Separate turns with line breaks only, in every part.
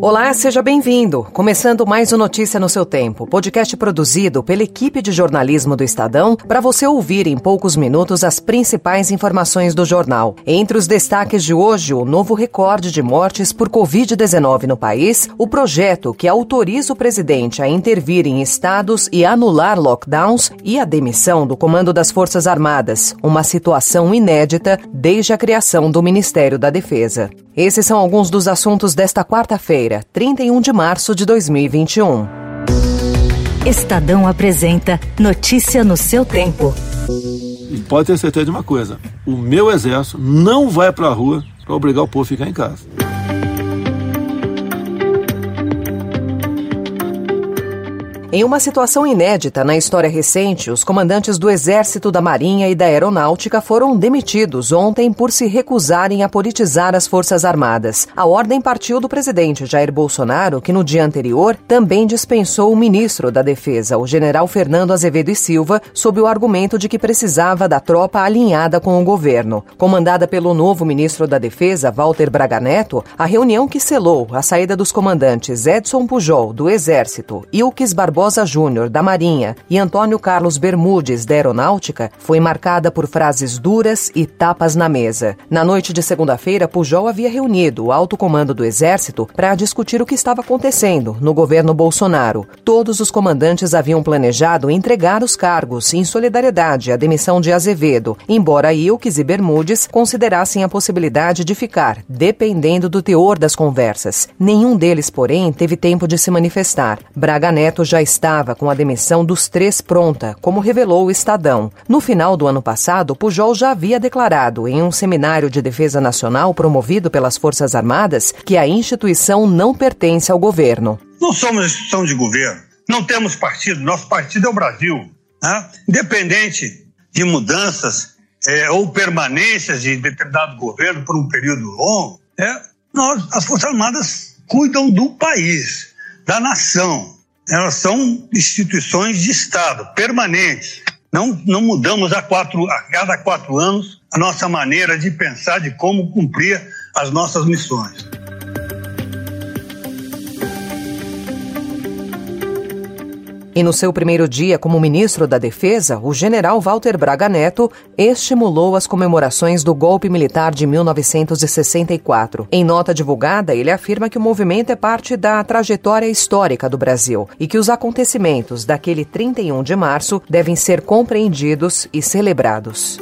Olá, seja bem-vindo. Começando mais um Notícia no seu tempo, podcast produzido pela equipe de jornalismo do Estadão para você ouvir em poucos minutos as principais informações do jornal. Entre os destaques de hoje, o novo recorde de mortes por Covid-19 no país, o projeto que autoriza o presidente a intervir em estados e anular lockdowns e a demissão do comando das Forças Armadas, uma situação inédita desde a criação do Ministério da Defesa. Esses são alguns dos assuntos desta quarta-feira, 31 de março de 2021.
Estadão apresenta Notícia no seu tempo.
E pode ter certeza de uma coisa: o meu exército não vai para a rua para obrigar o povo a ficar em casa.
Em uma situação inédita na história recente, os comandantes do Exército, da Marinha e da Aeronáutica foram demitidos ontem por se recusarem a politizar as Forças Armadas. A ordem partiu do presidente Jair Bolsonaro, que no dia anterior também dispensou o ministro da Defesa, o general Fernando Azevedo e Silva, sob o argumento de que precisava da tropa alinhada com o governo. Comandada pelo novo ministro da Defesa, Walter Braga Neto, a reunião que selou a saída dos comandantes Edson Pujol, do Exército, Ilques Barbosa Barbosa Júnior, da Marinha, e Antônio Carlos Bermudes, da Aeronáutica, foi marcada por frases duras e tapas na mesa. Na noite de segunda-feira, Pujol havia reunido o alto comando do Exército para discutir o que estava acontecendo no governo Bolsonaro. Todos os comandantes haviam planejado entregar os cargos em solidariedade à demissão de Azevedo, embora Ilques e Bermudes considerassem a possibilidade de ficar, dependendo do teor das conversas. Nenhum deles, porém, teve tempo de se manifestar. Braga Neto já estava com a demissão dos três pronta, como revelou o Estadão. No final do ano passado, Pujol já havia declarado em um seminário de defesa nacional promovido pelas Forças Armadas que a instituição não pertence ao governo.
Não somos instituição de governo, não temos partido, nosso partido é o Brasil. Né? Independente de mudanças é, ou permanências de determinado governo por um período longo, é, nós, as Forças Armadas cuidam do país, da nação elas são instituições de Estado, permanentes. Não, não mudamos a, quatro, a cada quatro anos a nossa maneira de pensar de como cumprir as nossas missões.
E no seu primeiro dia como ministro da Defesa, o general Walter Braga Neto estimulou as comemorações do golpe militar de 1964. Em nota divulgada, ele afirma que o movimento é parte da trajetória histórica do Brasil e que os acontecimentos daquele 31 de março devem ser compreendidos e celebrados.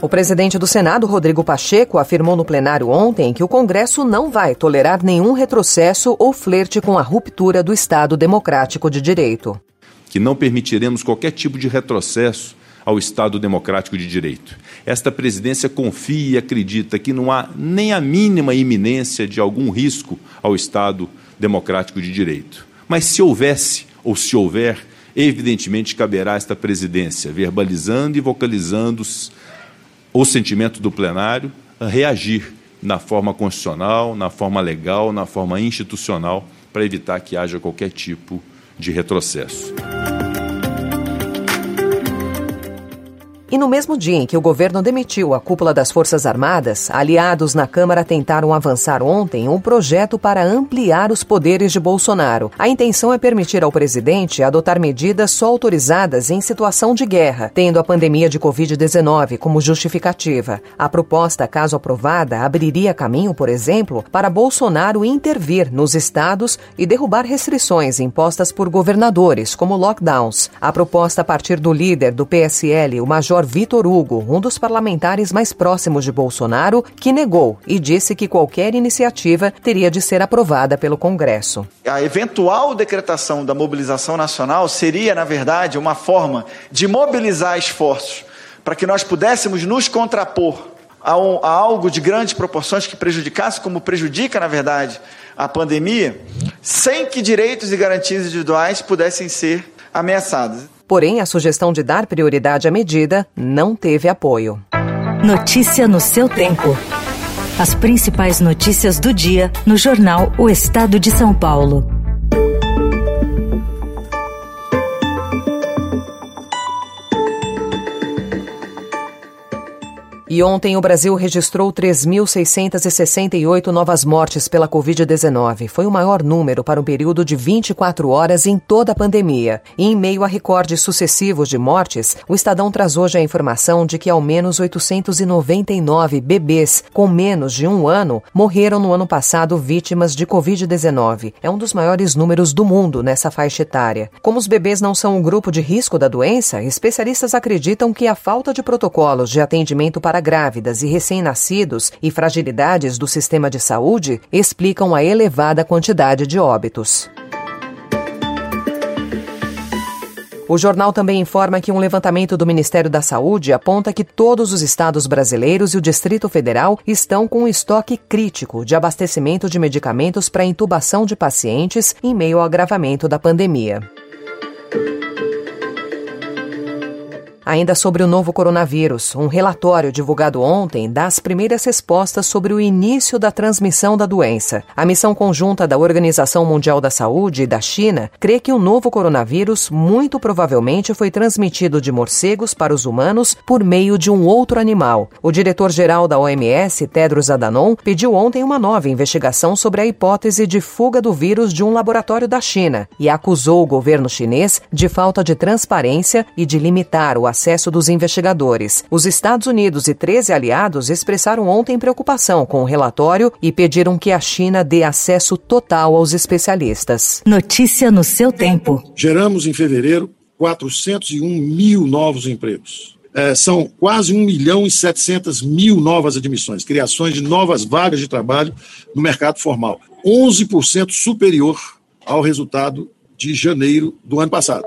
O presidente do Senado, Rodrigo Pacheco, afirmou no plenário ontem que o Congresso não vai tolerar nenhum retrocesso ou flerte com a ruptura do Estado democrático de direito.
Que não permitiremos qualquer tipo de retrocesso ao Estado democrático de direito. Esta presidência confia e acredita que não há nem a mínima iminência de algum risco ao Estado democrático de direito. Mas se houvesse ou se houver, evidentemente caberá esta presidência, verbalizando e vocalizando o sentimento do plenário reagir na forma constitucional, na forma legal, na forma institucional, para evitar que haja qualquer tipo de retrocesso.
E no mesmo dia em que o governo demitiu a cúpula das Forças Armadas, aliados na Câmara tentaram avançar ontem um projeto para ampliar os poderes de Bolsonaro. A intenção é permitir ao presidente adotar medidas só autorizadas em situação de guerra, tendo a pandemia de Covid-19 como justificativa. A proposta, caso aprovada, abriria caminho, por exemplo, para Bolsonaro intervir nos estados e derrubar restrições impostas por governadores, como lockdowns. A proposta a partir do líder do PSL, o Major Vitor Hugo, um dos parlamentares mais próximos de Bolsonaro, que negou e disse que qualquer iniciativa teria de ser aprovada pelo Congresso.
A eventual decretação da mobilização nacional seria, na verdade, uma forma de mobilizar esforços para que nós pudéssemos nos contrapor a, um, a algo de grandes proporções que prejudicasse, como prejudica, na verdade, a pandemia, sem que direitos e garantias individuais pudessem ser ameaçados.
Porém, a sugestão de dar prioridade à medida não teve apoio.
Notícia no seu tempo. As principais notícias do dia no jornal O Estado de São Paulo.
E ontem o Brasil registrou 3.668 novas mortes pela Covid-19. Foi o maior número para um período de 24 horas em toda a pandemia. E em meio a recordes sucessivos de mortes, o Estadão traz hoje a informação de que ao menos 899 bebês com menos de um ano morreram no ano passado vítimas de Covid-19. É um dos maiores números do mundo nessa faixa etária. Como os bebês não são um grupo de risco da doença, especialistas acreditam que a falta de protocolos de atendimento para para grávidas e recém-nascidos e fragilidades do sistema de saúde explicam a elevada quantidade de óbitos. O jornal também informa que um levantamento do Ministério da Saúde aponta que todos os estados brasileiros e o Distrito Federal estão com um estoque crítico de abastecimento de medicamentos para intubação de pacientes em meio ao agravamento da pandemia. Ainda sobre o novo coronavírus, um relatório divulgado ontem dá as primeiras respostas sobre o início da transmissão da doença. A missão conjunta da Organização Mundial da Saúde e da China crê que o novo coronavírus muito provavelmente foi transmitido de morcegos para os humanos por meio de um outro animal. O diretor-geral da OMS, Tedros Adhanom, pediu ontem uma nova investigação sobre a hipótese de fuga do vírus de um laboratório da China e acusou o governo chinês de falta de transparência e de limitar o acesso acesso dos investigadores. Os Estados Unidos e 13 aliados expressaram ontem preocupação com o relatório e pediram que a China dê acesso total aos especialistas.
Notícia no seu tempo.
Geramos em fevereiro 401 mil novos empregos. É, são quase 1 milhão e 700 mil novas admissões, criações de novas vagas de trabalho no mercado formal, 11% superior ao resultado de janeiro do ano passado.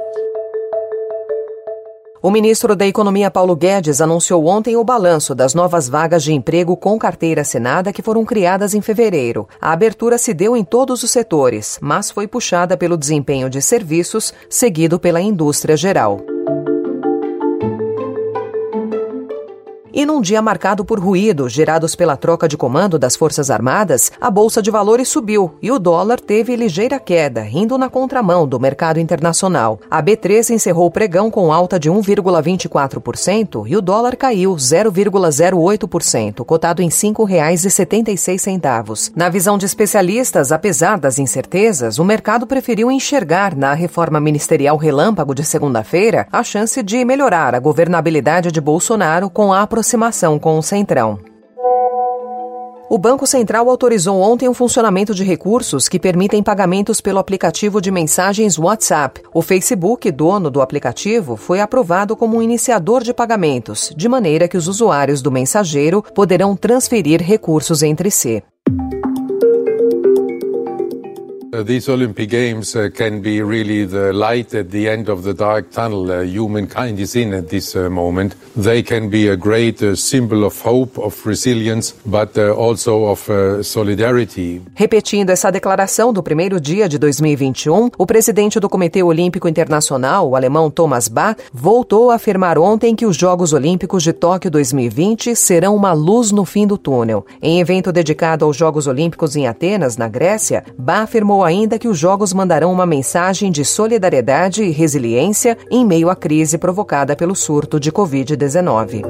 O ministro da Economia Paulo Guedes anunciou ontem o balanço das novas vagas de emprego com carteira assinada que foram criadas em fevereiro. A abertura se deu em todos os setores, mas foi puxada pelo desempenho de serviços, seguido pela indústria geral. E num dia marcado por ruídos gerados pela troca de comando das Forças Armadas, a Bolsa de Valores subiu e o dólar teve ligeira queda, indo na contramão do mercado internacional. A B3 encerrou o pregão com alta de 1,24% e o dólar caiu 0,08%, cotado em R$ 5,76. Na visão de especialistas, apesar das incertezas, o mercado preferiu enxergar na reforma ministerial relâmpago de segunda-feira a chance de melhorar a governabilidade de Bolsonaro com a aproximação aproximação com o Centrão. O Banco Central autorizou ontem o funcionamento de recursos que permitem pagamentos pelo aplicativo de mensagens WhatsApp. O Facebook, dono do aplicativo, foi aprovado como um iniciador de pagamentos, de maneira que os usuários do mensageiro poderão transferir recursos entre si.
Uh, these Olympic Games uh, can be really the light at the end of the dark tunnel uh, humankind is in at this uh, moment. They can be a great uh, symbol of hope, of resilience, but uh, also of solidarity.
Repetindo essa declaração do primeiro dia de 2021, o presidente do Comitê Olímpico Internacional, o alemão Thomas Bach, voltou a afirmar ontem que os Jogos Olímpicos de Tóquio 2020 serão uma luz no fim do túnel. Em evento dedicado aos Jogos Olímpicos em Atenas, na Grécia, Bach afirmou ainda que os Jogos mandarão uma mensagem de solidariedade e resiliência em meio à crise provocada pelo surto de Covid-19.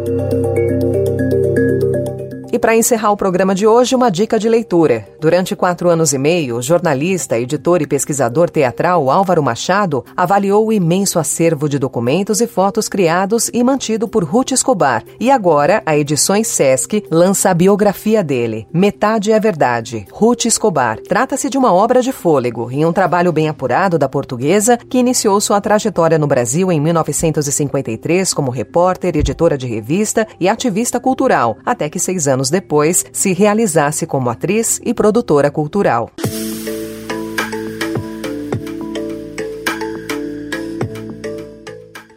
E para encerrar o programa de hoje, uma dica de leitura. Durante quatro anos e meio, o jornalista, editor e pesquisador teatral Álvaro Machado avaliou o imenso acervo de documentos e fotos criados e mantido por Ruth Escobar. E agora, a Edições Sesc lança a biografia dele, Metade é Verdade, Ruth Escobar. Trata-se de uma obra de fôlego e um trabalho bem apurado da portuguesa que iniciou sua trajetória no Brasil em 1953 como repórter, editora de revista e ativista cultural, até que seis anos anos depois, se realizasse como atriz e produtora cultural.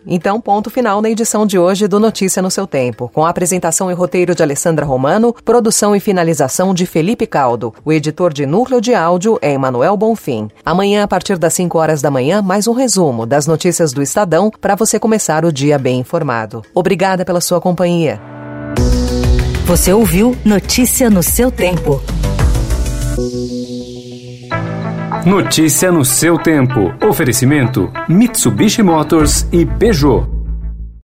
Então, ponto final na edição de hoje do Notícia no seu Tempo, com a apresentação e roteiro de Alessandra Romano, produção e finalização de Felipe Caldo. O editor de núcleo de áudio é Emanuel Bonfim. Amanhã, a partir das 5 horas da manhã, mais um resumo das notícias do Estadão para você começar o dia bem informado. Obrigada pela sua companhia.
Você ouviu Notícia no seu tempo.
Notícia no seu tempo. Oferecimento: Mitsubishi Motors e Peugeot.